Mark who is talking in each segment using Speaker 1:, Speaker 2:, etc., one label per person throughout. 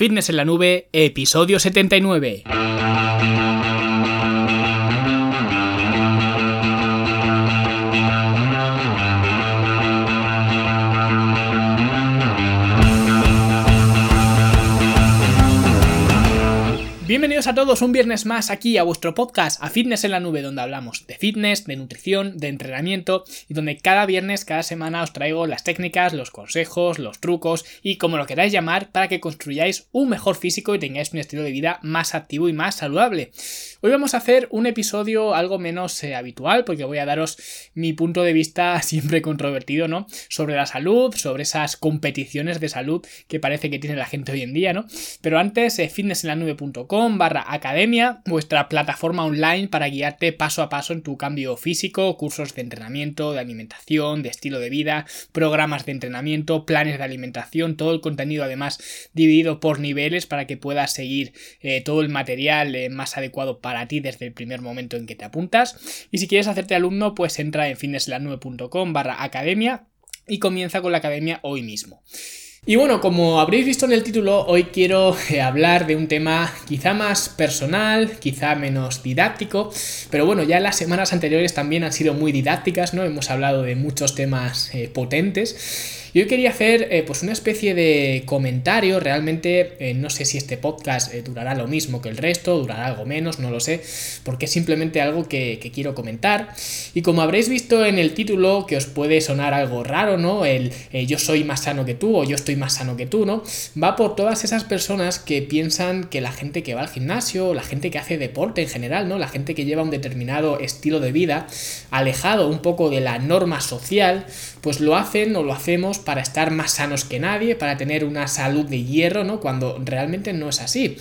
Speaker 1: Fitness en la Nube, episodio 79. Bienvenidos a todos un viernes más aquí a vuestro podcast, a Fitness en la Nube, donde hablamos de fitness, de nutrición, de entrenamiento y donde cada viernes, cada semana os traigo las técnicas, los consejos, los trucos y como lo queráis llamar para que construyáis un mejor físico y tengáis un estilo de vida más activo y más saludable. Hoy vamos a hacer un episodio algo menos eh, habitual porque voy a daros mi punto de vista siempre controvertido, ¿no? Sobre la salud, sobre esas competiciones de salud que parece que tiene la gente hoy en día, ¿no? Pero antes, eh, fitnessenlanube.com academia, vuestra plataforma online para guiarte paso a paso en tu cambio físico, cursos de entrenamiento, de alimentación, de estilo de vida, programas de entrenamiento, planes de alimentación, todo el contenido además dividido por niveles para que puedas seguir eh, todo el material eh, más adecuado para ti desde el primer momento en que te apuntas. Y si quieres hacerte alumno, pues entra en fitnesslanube.com barra academia y comienza con la academia hoy mismo. Y bueno, como habréis visto en el título, hoy quiero eh, hablar de un tema quizá más personal, quizá menos didáctico, pero bueno, ya las semanas anteriores también han sido muy didácticas, ¿no? Hemos hablado de muchos temas eh, potentes. Yo quería hacer eh, pues una especie de comentario, realmente eh, no sé si este podcast eh, durará lo mismo que el resto, durará algo menos, no lo sé, porque es simplemente algo que, quiero comentar. Y como habréis visto en el título, que os puede sonar algo raro, ¿no? El yo soy más sano que tú o yo estoy más sano que tú, ¿no? Va por todas esas personas que piensan que la gente que va al gimnasio, la gente que hace deporte en general, ¿no? La gente que lleva un determinado estilo de vida, alejado un poco de la norma social, pues lo hacen o lo hacemos para estar más sanos que nadie, para tener una salud de hierro, ¿no? Cuando realmente no es así.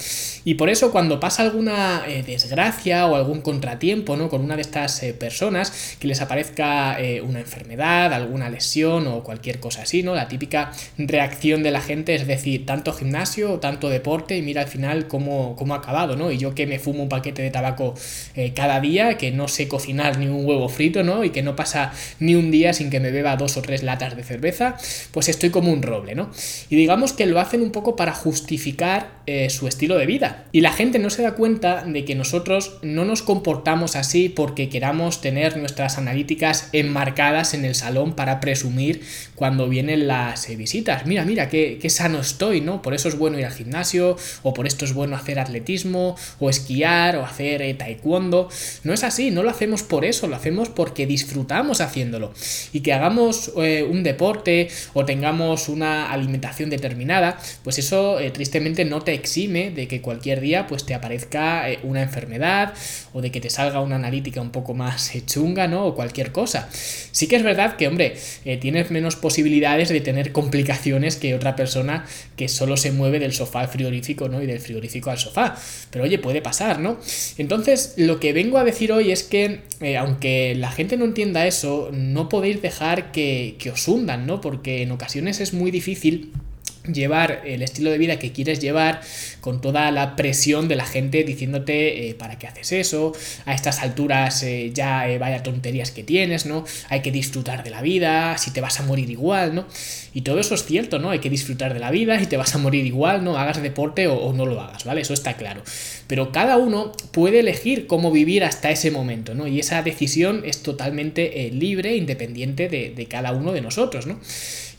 Speaker 1: Y por eso cuando pasa alguna eh, desgracia o algún contratiempo, ¿no? Con una de estas eh, personas, que les aparezca eh, una enfermedad, alguna lesión o cualquier cosa así, ¿no? La típica reacción de la gente es decir, tanto gimnasio, tanto deporte y mira al final cómo, cómo ha acabado, ¿no? Y yo que me fumo un paquete de tabaco cada día, que no sé cocinar ni un huevo frito, ¿no? Y que no pasa ni un día sin que me beba dos o tres latas de cerveza, pues estoy como un roble, ¿no? Y digamos que lo hacen un poco para justificar eh, su estilo de vida. Y la gente no se da cuenta de que nosotros no nos comportamos así porque queramos tener nuestras analíticas enmarcadas en el salón para presumir cuando vienen las eh, visitas. Mira, mira, qué, sano estoy, ¿no? Por eso es bueno ir al gimnasio, o por esto es bueno hacer atletismo, o esquiar, o hacer eh, taekwondo. No es así, no lo hacemos por eso, lo hacemos porque disfrutamos haciéndolo. Y que hagamos un deporte o tengamos una alimentación determinada, pues eso eh, tristemente no te exime de que cualquier día pues te aparezca eh, una enfermedad o de que te salga una analítica un poco más eh, chunga, ¿no? O cualquier cosa. Sí que es verdad que, hombre, tienes menos posibilidades de tener complicaciones que otra persona que solo se mueve del sofá al frigorífico, ¿no? Y del frigorífico al sofá. Pero oye, puede pasar, ¿no? Entonces, lo que vengo a decir hoy es que, aunque la gente no entienda eso, no podéis dejar que, que os hundan, ¿no? Porque en ocasiones es muy difícil llevar el estilo de vida que quieres llevar con toda la presión de la gente diciéndote eh, para qué haces eso, a estas alturas eh, ya eh, vaya tonterías que tienes, ¿no? Hay que disfrutar de la vida, si te vas a morir igual, ¿no? Y todo eso es cierto, ¿no? Hay que disfrutar de la vida, si te vas a morir igual, ¿no? Hagas deporte o, no lo hagas, ¿vale? Eso está claro. Pero cada uno puede elegir cómo vivir hasta ese momento, ¿no? Y esa decisión es totalmente libre, independiente de, de cada uno de nosotros, ¿no?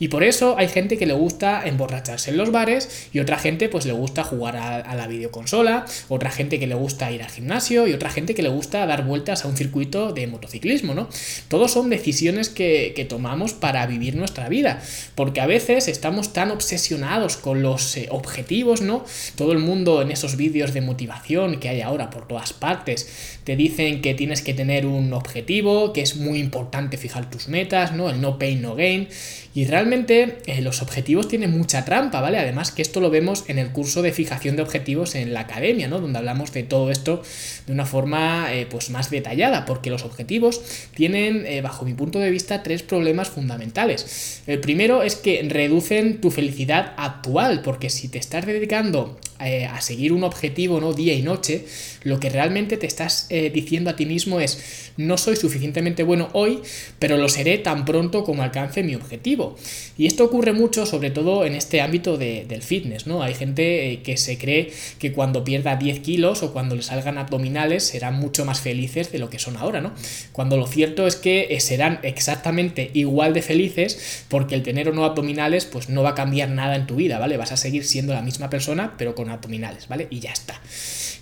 Speaker 1: Y por eso hay gente que le gusta emborracharse en los bares y otra gente pues le gusta jugar a, la videoconsola, otra gente que le gusta ir al gimnasio y otra gente que le gusta dar vueltas a un circuito de motociclismo, ¿no? Todos son decisiones que, tomamos para vivir nuestra vida, porque a veces estamos tan obsesionados con los eh, objetivos, ¿no? Todo el mundo en esos vídeos de motivación que hay ahora por todas partes te dicen que tienes que tener un objetivo, que es muy importante fijar tus metas, ¿no? El no pain, no gain. Y realmente eh, los objetivos tienen mucha trampa, ¿vale? Además que esto lo vemos en el curso de fijación de objetivos en la academia, ¿no? Donde hablamos de todo esto de una forma eh, pues más detallada, porque los objetivos tienen, eh, bajo mi punto de vista, tres problemas fundamentales. El primero es que reducen tu felicidad actual, porque si te estás dedicando eh, a seguir un objetivo, ¿no? Día y noche, lo que realmente te estás eh, diciendo a ti mismo es, no soy suficientemente bueno hoy, pero lo seré tan pronto como alcance mi objetivo. Y esto ocurre mucho, sobre todo en este ámbito del fitness, ¿no? Hay gente eh, que se cree que cuando pierda 10 kilos o cuando le salgan abdominales serán mucho más felices de lo que son ahora, ¿no? Cuando lo cierto es que serán exactamente igual de felices porque el tener o no abdominales pues no va a cambiar nada en tu vida, ¿vale? Vas a seguir siendo la misma persona pero con abdominales, ¿vale? Y ya está.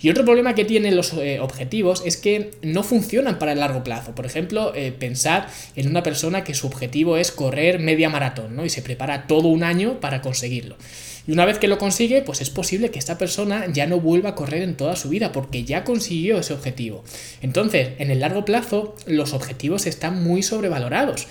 Speaker 1: Y otro problema que tienen los eh, objetivos es que no funcionan para el largo plazo. Por ejemplo, eh, pensar en una persona que su objetivo es correr media maratón, ¿no? Y se prepara todo un año para conseguirlo. Y una vez que lo consigue, pues es posible que esta persona ya no vuelva a correr en toda su vida porque ya consiguió ese objetivo. Entonces, en el largo plazo, los objetivos están muy sobrevalorados.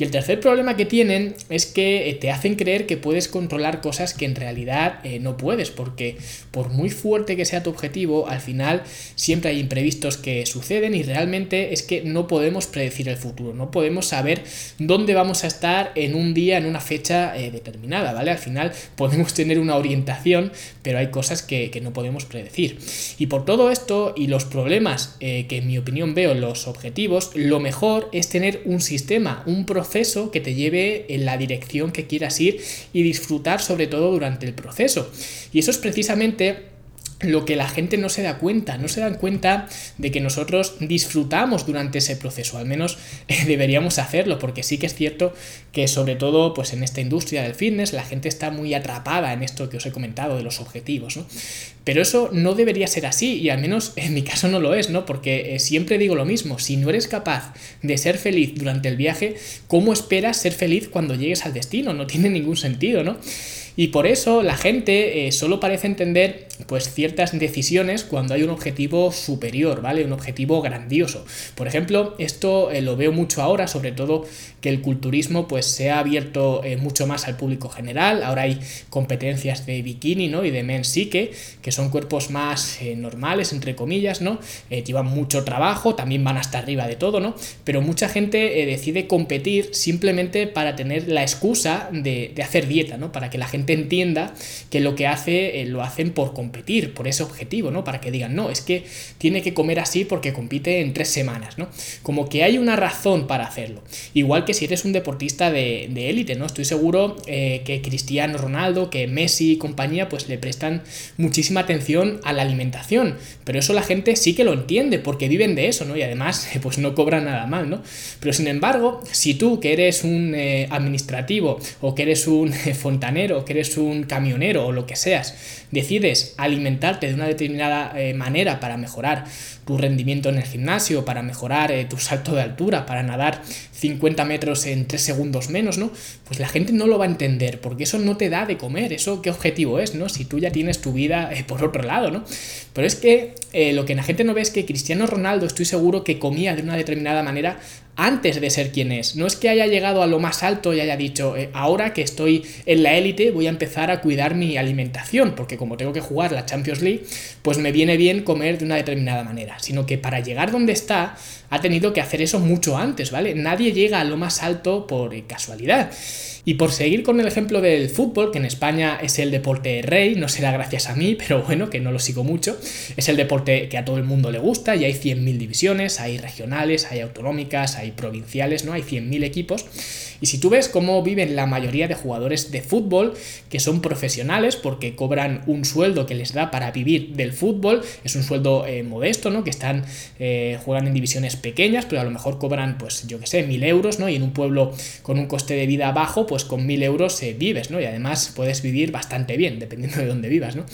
Speaker 1: Y el tercer problema que tienen es que eh, te hacen creer que puedes controlar cosas que en realidad eh, no puedes, porque por muy fuerte que sea tu objetivo, al final siempre hay imprevistos que suceden y realmente es que no podemos predecir el futuro, no podemos saber dónde vamos a estar en un día, en una fecha eh, determinada, ¿vale? Al final podemos tener una orientación, pero hay cosas que, no podemos predecir. Y por todo esto y los problemas eh, que en mi opinión veo los objetivos, lo mejor es tener un sistema, un proceso que te lleve en la dirección que quieras ir y disfrutar sobre todo durante el proceso. Y eso es precisamente lo que la gente no se da cuenta, no se dan cuenta de que nosotros disfrutamos durante ese proceso, al menos eh, deberíamos hacerlo, porque sí que es cierto que sobre todo pues en esta industria del fitness la gente está muy atrapada en esto que os he comentado de los objetivos, ¿no? Pero eso no debería ser así y al menos en mi caso no lo es, ¿no? Porque eh, siempre digo lo mismo, si no eres capaz de ser feliz durante el viaje, ¿cómo esperas ser feliz cuando llegues al destino? No tiene ningún sentido, ¿no? Y por eso la gente eh, solo parece entender pues ciertas decisiones cuando hay un objetivo superior, ¿vale? Un objetivo grandioso. Por ejemplo, esto eh, lo veo mucho ahora, sobre todo que el culturismo pues se ha abierto eh, mucho más al público general. Ahora hay competencias de bikini, ¿no? Y de men psique, que son cuerpos más normales, entre comillas, ¿no? llevan mucho trabajo, también van hasta arriba de todo, ¿no? Pero mucha gente decide competir simplemente para tener la excusa de, de hacer dieta, ¿no? Para que la gente entienda que lo que hace eh, lo hacen por competir, por ese objetivo, ¿no? Para que digan, no, es que tiene que comer así porque compite en tres semanas, ¿no? Como que hay una razón para hacerlo. Igual que si eres un deportista de élite, ¿no? Estoy seguro eh, que Cristiano Ronaldo, que Messi y compañía, pues le prestan muchísima atención a la alimentación, pero eso la gente sí que lo entiende porque viven de eso, ¿no? Y además, pues no cobran nada mal, ¿no? Pero sin embargo, si tú que eres un eh, administrativo o que eres un fontanero, eres un camionero o lo que seas, decides alimentarte de una determinada eh, manera para mejorar tu rendimiento en el gimnasio, para mejorar eh, tu salto de altura, para nadar 50 metros en 3 segundos menos, ¿no? Pues la gente no lo va a entender, porque eso no te da de comer, eso qué objetivo es, ¿no? Si tú ya tienes tu vida eh, por otro lado, ¿no? Pero es que lo que la gente no ve es que Cristiano Ronaldo estoy seguro que comía de una determinada manera antes de ser quien es. No es que haya llegado a lo más alto y haya dicho, ahora que estoy en la élite voy a empezar a cuidar mi alimentación, porque como tengo que jugar la Champions League, pues me viene bien comer de una determinada manera, sino que para llegar donde está ha tenido que hacer eso mucho antes, ¿vale? Nadie llega a lo más alto por casualidad. Y por seguir con el ejemplo del fútbol, que en España es el deporte rey, no será gracias a mí, pero bueno, que no lo sigo mucho, es el deporte que a todo el mundo le gusta y hay 100.000 divisiones, hay regionales, hay autonómicas, hay provinciales, ¿no? Hay 100.000 equipos. Y si tú ves cómo viven la mayoría de jugadores de fútbol, que son profesionales porque cobran un sueldo que les da para vivir del fútbol, es un sueldo eh, modesto, ¿no? Que están, eh, juegan en divisiones pequeñas, pero a lo mejor cobran, pues yo que sé, mil euros, ¿no? Y en un pueblo con un coste de vida bajo, pues con mil euros eh, vives, ¿no? Y además puedes vivir bastante bien, dependiendo de dónde vivas, ¿no?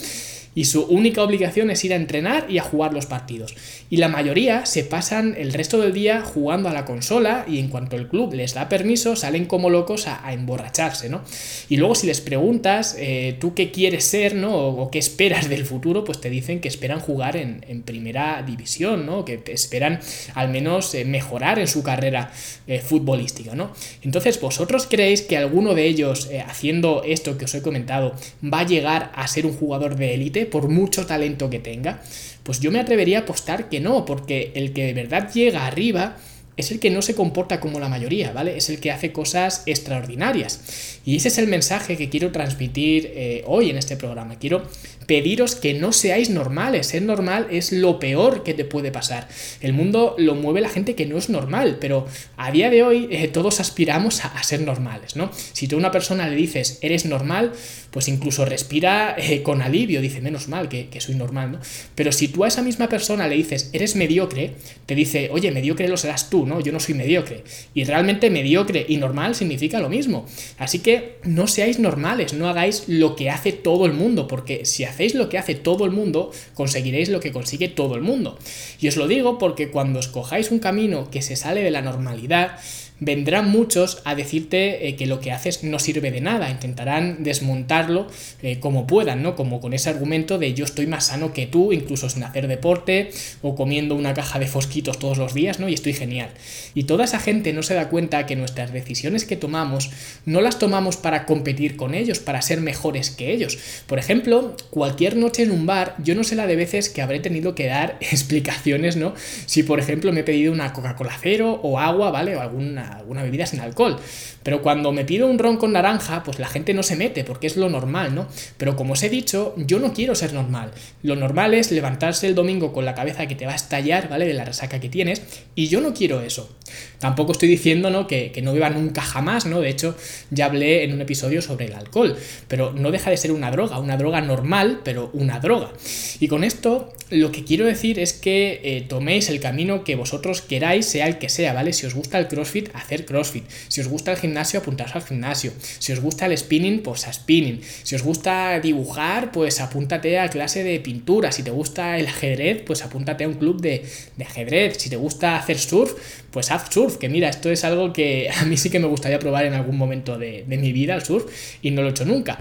Speaker 1: Y su única obligación es ir a entrenar y a jugar los partidos. Y la mayoría se pasan el resto del día jugando a la consola y en cuanto el club les da permiso salen como locos a, emborracharse, ¿no? Y luego si les preguntas eh, tú qué quieres ser, ¿no? O, qué esperas del futuro, pues te dicen que esperan jugar en, primera división, ¿no? Que esperan al menos eh, mejorar en su carrera eh, futbolística, ¿no? Entonces, ¿vosotros creéis que alguno de ellos haciendo esto que os he comentado va a llegar a ser un jugador de élite? Por mucho talento que tenga? Pues yo me atrevería a apostar que no, porque el que de verdad llega arriba es el que no se comporta como la mayoría, ¿vale? Es el que hace cosas extraordinarias. Y ese es el mensaje que quiero transmitir eh, hoy en este programa. Quiero pediros que no seáis normales. Ser normal es lo peor que te puede pasar. El mundo lo mueve la gente que no es normal, pero a día de hoy eh, todos aspiramos a, ser normales, ¿no? Si tú a una persona le dices eres normal, pues incluso respira eh, con alivio, dice menos mal que, que soy normal, ¿no? Pero si tú a esa misma persona le dices eres mediocre, te dice, oye, mediocre lo serás tú, ¿no? Yo no soy mediocre. Y realmente mediocre y normal significa lo mismo. Así que no seáis normales, no hagáis lo que hace todo el mundo, porque si hacéis lo que hace todo el mundo, conseguiréis lo que consigue todo el mundo. Y os lo digo porque cuando escojáis un camino que se sale de la normalidad, vendrán muchos a decirte eh, que lo que haces no sirve de nada, intentarán desmontarlo eh, como puedan, ¿no? Como con ese argumento de yo estoy más sano que tú, incluso sin hacer deporte o comiendo una caja de fosquitos todos los días, ¿no? Y estoy genial. Y toda esa gente no se da cuenta que nuestras decisiones que tomamos no las tomamos para competir con ellos, para ser mejores que ellos. Por ejemplo, cualquier noche en un bar, yo no sé la de veces que habré tenido que dar explicaciones, ¿no? Si por ejemplo me he pedido una Coca-Cola cero o agua, ¿vale? O alguna alguna bebida sin alcohol. Pero cuando me pido un ron con naranja, pues la gente no se mete, porque es lo normal, ¿no? Pero como os he dicho, yo no quiero ser normal. Lo normal es levantarse el domingo con la cabeza que te va a estallar, ¿vale? De la resaca que tienes, y yo no quiero eso. Tampoco estoy diciendo, ¿no? Que, que no beba nunca jamás, ¿no? De hecho, ya hablé en un episodio sobre el alcohol, pero no deja de ser una droga, una droga normal, pero una droga. Y con esto, lo que quiero decir es que eh, toméis el camino que vosotros queráis, sea el que sea, ¿vale? Si os gusta el CrossFit, hacer CrossFit. Si os gusta el gimnasio, apuntaos al gimnasio. Si os gusta el spinning, pues a spinning. Si os gusta dibujar, pues apúntate a clase de pintura. Si te gusta el ajedrez, pues apúntate a un club de, ajedrez. Si te gusta hacer surf, pues haz surf. Que mira, esto es algo que a mí sí que me gustaría probar en algún momento de, de mi vida, el surf, y no lo he hecho nunca.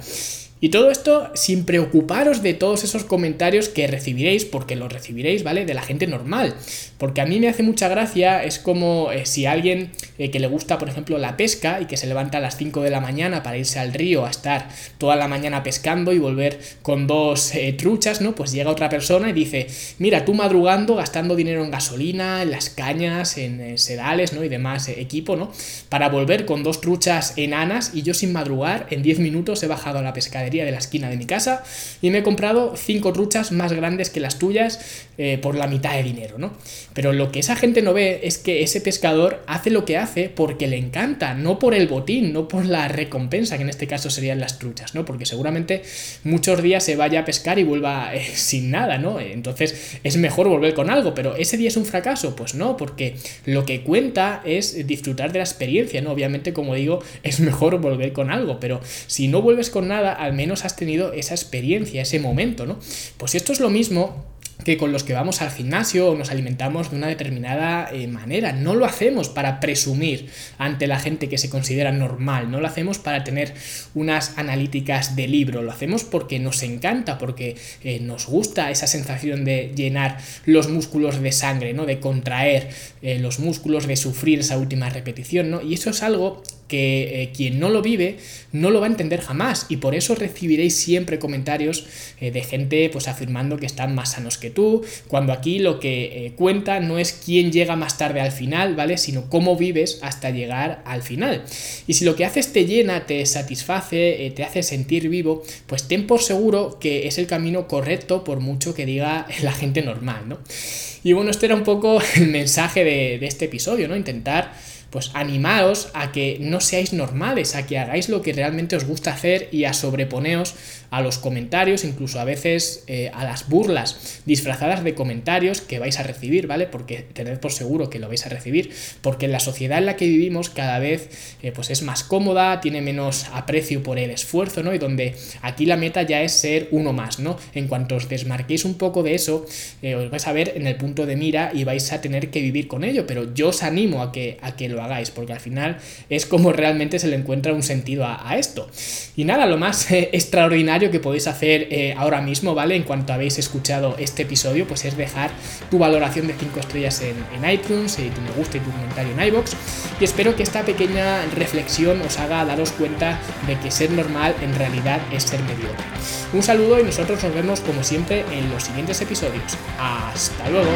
Speaker 1: Y todo esto sin preocuparos de todos esos comentarios que recibiréis, porque los recibiréis, ¿vale? De la gente normal. Porque a mí me hace mucha gracia, es como eh, si alguien eh, que le gusta, por ejemplo, la pesca y que se levanta a las 5 de la mañana para irse al río a estar toda la mañana pescando y volver con dos eh, truchas, ¿no? Pues llega otra persona y dice, mira, tú madrugando, gastando dinero en gasolina, en las cañas, en sedales, ¿no? Y demás equipo, ¿no? Para volver con dos truchas enanas y yo sin madrugar, en 10 minutos he bajado a la pesca de la esquina de mi casa y me he comprado cinco truchas más grandes que las tuyas eh, por la mitad de dinero, ¿no? Pero lo que esa gente no ve es que ese pescador hace lo que hace porque le encanta, no por el botín, no por la recompensa, que en este caso serían las truchas, ¿no? Porque seguramente muchos días se vaya a pescar y vuelva eh, sin nada, ¿no? Entonces es mejor volver con algo, pero ese día es un fracaso, pues no, porque lo que cuenta es disfrutar de la experiencia, ¿no? Obviamente, como digo, es mejor volver con algo, pero si no vuelves con nada, al menos has tenido esa experiencia, ese momento, ¿no? Pues esto es lo mismo que con los que vamos al gimnasio o nos alimentamos de una determinada eh, manera. No lo hacemos para presumir ante la gente que se considera normal, no lo hacemos para tener unas analíticas de libro, lo hacemos porque nos encanta, porque eh, nos gusta esa sensación de llenar los músculos de sangre, ¿no? de contraer eh, los músculos, de sufrir esa última repetición, ¿no? y eso es algo que eh, quien no lo vive no lo va a entender jamás y por eso recibiréis siempre comentarios eh, de gente pues afirmando que están más sanos que tú, cuando aquí lo que eh, cuenta no es quién llega más tarde al final, ¿vale? Sino cómo vives hasta llegar al final. Y si lo que haces te llena, te satisface, te hace sentir vivo, pues ten por seguro que es el camino correcto por mucho que diga la gente normal, ¿no? Y bueno, este era un poco el mensaje de, de este episodio, ¿no? Intentar pues animaos a que no seáis normales, a que hagáis lo que realmente os gusta hacer y a sobreponeos a los comentarios, incluso a veces eh, a las burlas disfrazadas de comentarios que vais a recibir, ¿vale? Porque tened por seguro que lo vais a recibir, porque la sociedad en la que vivimos cada vez eh, pues es más cómoda, tiene menos aprecio por el esfuerzo, ¿no? Y donde aquí la meta ya es ser uno más, ¿no? En cuanto os desmarquéis un poco de eso, eh, os vais a ver en el punto de mira y vais a tener que vivir con ello, pero yo os animo a que, a que lo hagáis, porque al final es como realmente se le encuentra un sentido a esto. Y nada, lo más extraordinario que podéis hacer eh, ahora mismo, ¿vale? En cuanto habéis escuchado este episodio, pues es dejar tu valoración de 5 estrellas en, iTunes, y tu me gusta y tu comentario en iBox. Y espero que esta pequeña reflexión os haga daros cuenta de que ser normal en realidad es ser mediocre. Un saludo y nosotros nos vemos como siempre en los siguientes episodios. Hasta luego.